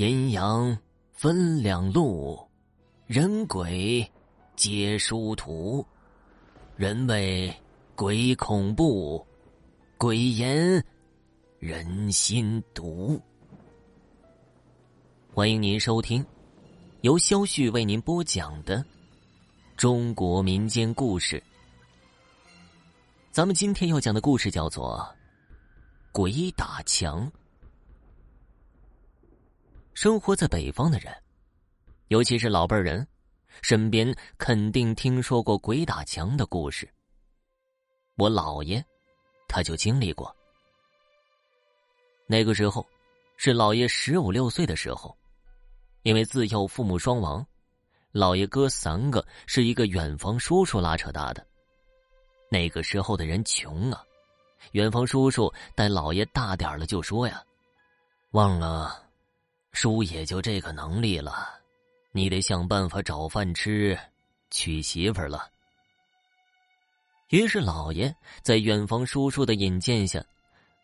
阴阳分两路，人鬼皆殊途。人为鬼恐怖，鬼言人心毒。欢迎您收听由肖旭为您播讲的中国民间故事。咱们今天要讲的故事叫做《鬼打墙》。生活在北方的人，尤其是老辈人，身边肯定听说过鬼打墙的故事。我姥爷，他就经历过。那个时候，是姥爷十五六岁的时候，因为自幼父母双亡，姥爷哥三个是一个远房叔叔拉扯大的。那个时候的人穷啊，远房叔叔待姥爷大点了就说呀：“忘了。”叔也就这个能力了，你得想办法找饭吃，娶媳妇了。于是老爷在远房叔叔的引荐下，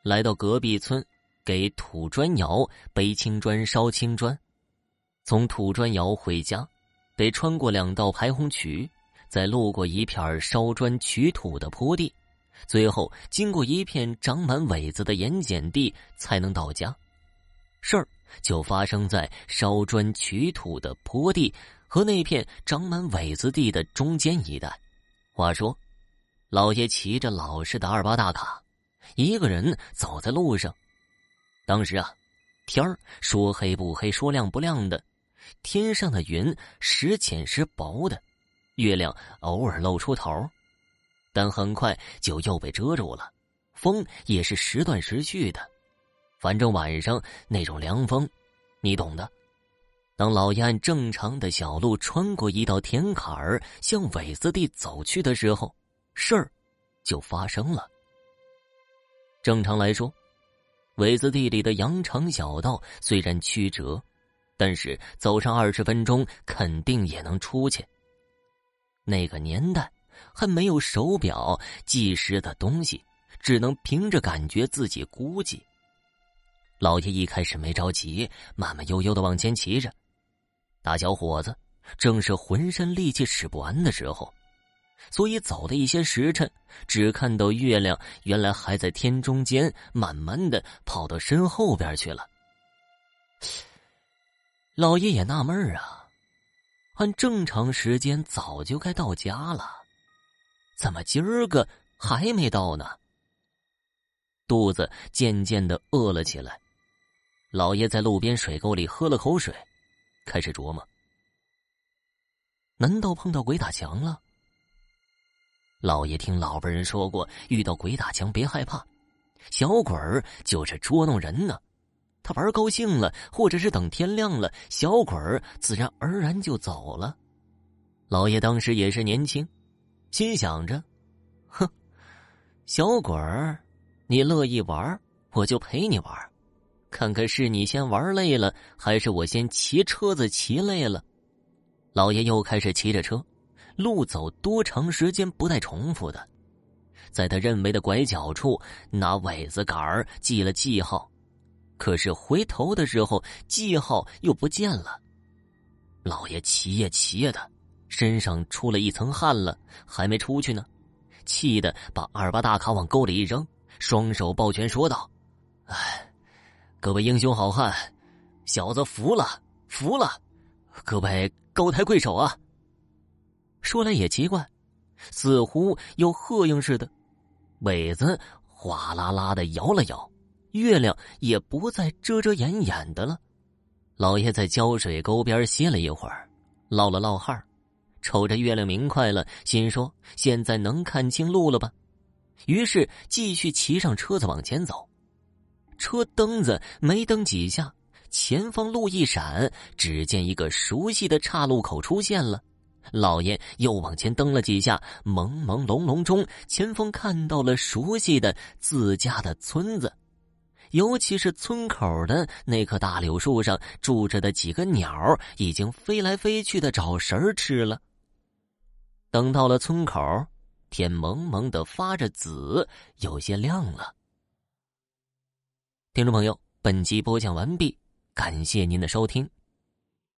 来到隔壁村，给土砖窑背青砖、烧青砖。从土砖窑回家，得穿过两道排洪渠，再路过一片烧砖取土的坡地，最后经过一片长满苇子的盐碱地，才能到家。事儿。就发生在烧砖取土的坡地和那片长满苇子地的中间一带。话说，老爷骑着老式的二八大卡，一个人走在路上。当时啊，天儿说黑不黑，说亮不亮的，天上的云时浅时薄的，月亮偶尔露出头，但很快就又被遮住了。风也是时断时续的。反正晚上那种凉风，你懂的。当老燕正常的小路穿过一道田坎儿，向苇子地走去的时候，事儿就发生了。正常来说，苇子地里的羊肠小道虽然曲折，但是走上二十分钟肯定也能出去。那个年代还没有手表计时的东西，只能凭着感觉自己估计。老爷一开始没着急，慢慢悠悠的往前骑着。大小伙子正是浑身力气使不完的时候，所以走了一些时辰，只看到月亮原来还在天中间，慢慢的跑到身后边去了。老爷也纳闷啊，按正常时间早就该到家了，怎么今儿个还没到呢？肚子渐渐的饿了起来。老爷在路边水沟里喝了口水，开始琢磨：难道碰到鬼打墙了？老爷听老辈人说过，遇到鬼打墙别害怕，小鬼儿就是捉弄人呢。他玩高兴了，或者是等天亮了，小鬼儿自然而然就走了。老爷当时也是年轻，心想着：哼，小鬼儿，你乐意玩，我就陪你玩。看看是你先玩累了，还是我先骑车子骑累了？老爷又开始骑着车，路走多长时间不带重复的，在他认为的拐角处拿苇子杆儿记了记号，可是回头的时候记号又不见了。老爷骑呀骑呀的，身上出了一层汗了，还没出去呢，气得把二八大卡往沟里一扔，双手抱拳说道：“哎。”各位英雄好汉，小子服了，服了！各位高抬贵手啊！说来也奇怪，似乎又喝应似的，苇子哗啦啦的摇了摇，月亮也不再遮遮掩掩的了。老爷在胶水沟边歇了一会儿，唠了唠汗，瞅着月亮明快了，心说现在能看清路了吧？于是继续骑上车子往前走。车蹬子没蹬几下，前方路一闪，只见一个熟悉的岔路口出现了。老爷又往前蹬了几下，朦朦胧胧中，前方看到了熟悉的自家的村子，尤其是村口的那棵大柳树上住着的几个鸟，已经飞来飞去的找食儿吃了。等到了村口，天蒙蒙的发着紫，有些亮了。听众朋友，本集播讲完毕，感谢您的收听。